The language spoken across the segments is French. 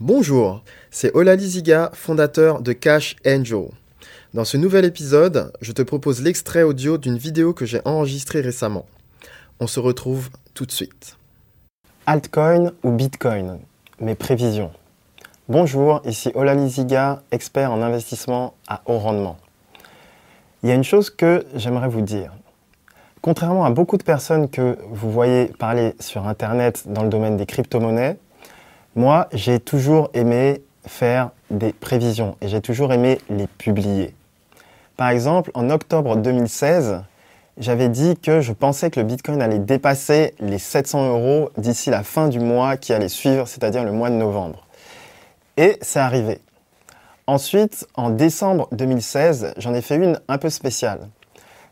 Bonjour, c'est Olali Ziga, fondateur de Cash Angel. Dans ce nouvel épisode, je te propose l'extrait audio d'une vidéo que j'ai enregistrée récemment. On se retrouve tout de suite. Altcoin ou Bitcoin? Mes prévisions. Bonjour, ici Olali Ziga, expert en investissement à haut rendement. Il y a une chose que j'aimerais vous dire. Contrairement à beaucoup de personnes que vous voyez parler sur Internet dans le domaine des crypto-monnaies, moi, j'ai toujours aimé faire des prévisions et j'ai toujours aimé les publier. Par exemple, en octobre 2016, j'avais dit que je pensais que le Bitcoin allait dépasser les 700 euros d'ici la fin du mois qui allait suivre, c'est-à-dire le mois de novembre. Et c'est arrivé. Ensuite, en décembre 2016, j'en ai fait une un peu spéciale.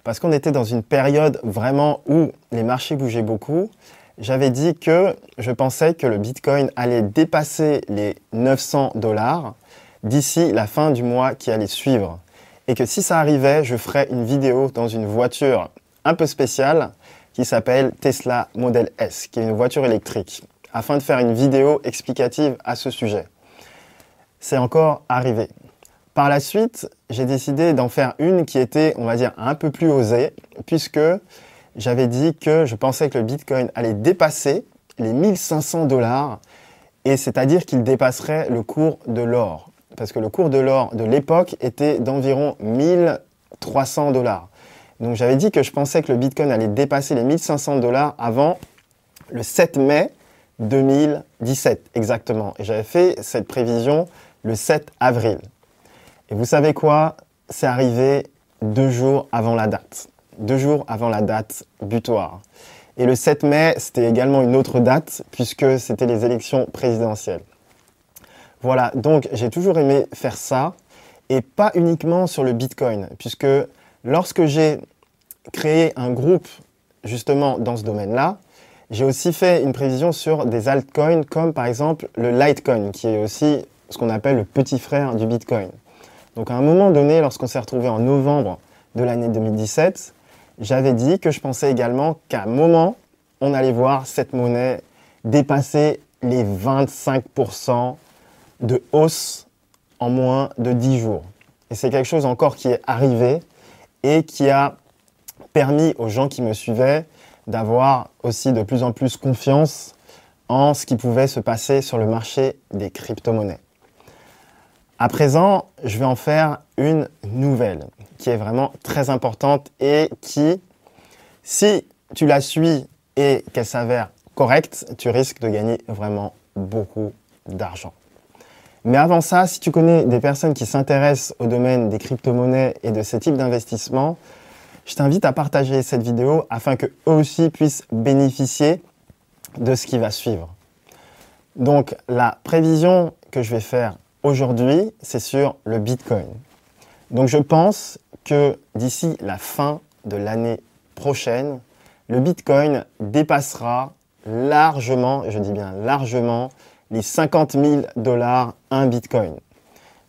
Parce qu'on était dans une période vraiment où les marchés bougeaient beaucoup j'avais dit que je pensais que le Bitcoin allait dépasser les 900 dollars d'ici la fin du mois qui allait suivre. Et que si ça arrivait, je ferais une vidéo dans une voiture un peu spéciale qui s'appelle Tesla Model S, qui est une voiture électrique, afin de faire une vidéo explicative à ce sujet. C'est encore arrivé. Par la suite, j'ai décidé d'en faire une qui était, on va dire, un peu plus osée, puisque j'avais dit que je pensais que le Bitcoin allait dépasser les 1500 dollars, et c'est-à-dire qu'il dépasserait le cours de l'or. Parce que le cours de l'or de l'époque était d'environ 1300 dollars. Donc j'avais dit que je pensais que le Bitcoin allait dépasser les 1500 dollars avant le 7 mai 2017 exactement. Et j'avais fait cette prévision le 7 avril. Et vous savez quoi? C'est arrivé deux jours avant la date deux jours avant la date butoir. Et le 7 mai, c'était également une autre date, puisque c'était les élections présidentielles. Voilà, donc j'ai toujours aimé faire ça, et pas uniquement sur le Bitcoin, puisque lorsque j'ai créé un groupe justement dans ce domaine-là, j'ai aussi fait une prévision sur des altcoins comme par exemple le Litecoin, qui est aussi ce qu'on appelle le petit frère du Bitcoin. Donc à un moment donné, lorsqu'on s'est retrouvé en novembre de l'année 2017, j'avais dit que je pensais également qu'à un moment, on allait voir cette monnaie dépasser les 25% de hausse en moins de 10 jours. Et c'est quelque chose encore qui est arrivé et qui a permis aux gens qui me suivaient d'avoir aussi de plus en plus confiance en ce qui pouvait se passer sur le marché des crypto-monnaies. À présent, je vais en faire une nouvelle qui est vraiment très importante et qui, si tu la suis et qu'elle s'avère correcte, tu risques de gagner vraiment beaucoup d'argent. Mais avant ça, si tu connais des personnes qui s'intéressent au domaine des crypto-monnaies et de ce type d'investissement, je t'invite à partager cette vidéo afin que eux aussi puissent bénéficier de ce qui va suivre. Donc la prévision que je vais faire aujourd'hui, c'est sur le Bitcoin. Donc je pense que d'ici la fin de l'année prochaine, le Bitcoin dépassera largement, je dis bien largement, les 50 000 dollars un Bitcoin.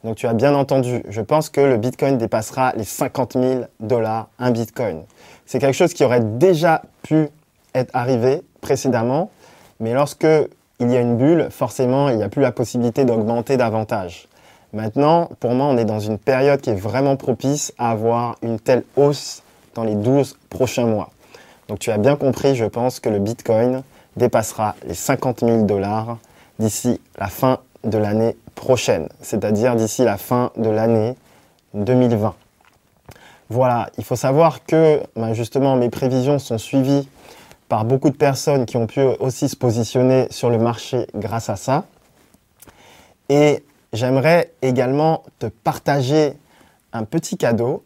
Donc tu as bien entendu, je pense que le Bitcoin dépassera les 50 000 dollars un Bitcoin. C'est quelque chose qui aurait déjà pu être arrivé précédemment, mais lorsque il y a une bulle, forcément, il n'y a plus la possibilité d'augmenter davantage. Maintenant, pour moi, on est dans une période qui est vraiment propice à avoir une telle hausse dans les 12 prochains mois. Donc tu as bien compris, je pense que le Bitcoin dépassera les 50 000 dollars d'ici la fin de l'année prochaine, c'est-à-dire d'ici la fin de l'année 2020. Voilà, il faut savoir que ben, justement mes prévisions sont suivies par beaucoup de personnes qui ont pu aussi se positionner sur le marché grâce à ça. Et j'aimerais également te partager un petit cadeau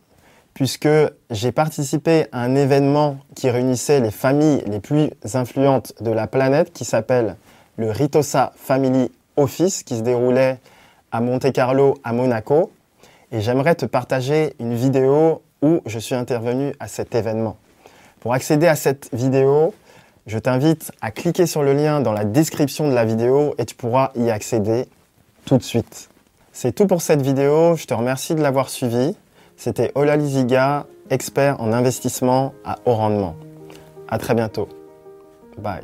puisque j'ai participé à un événement qui réunissait les familles les plus influentes de la planète qui s'appelle le Ritosa Family Office qui se déroulait à Monte Carlo à Monaco et j'aimerais te partager une vidéo où je suis intervenu à cet événement. Pour accéder à cette vidéo, je t'invite à cliquer sur le lien dans la description de la vidéo et tu pourras y accéder tout de suite. C'est tout pour cette vidéo, je te remercie de l'avoir suivi. C'était Ola Liziga, expert en investissement à haut rendement. À très bientôt. Bye.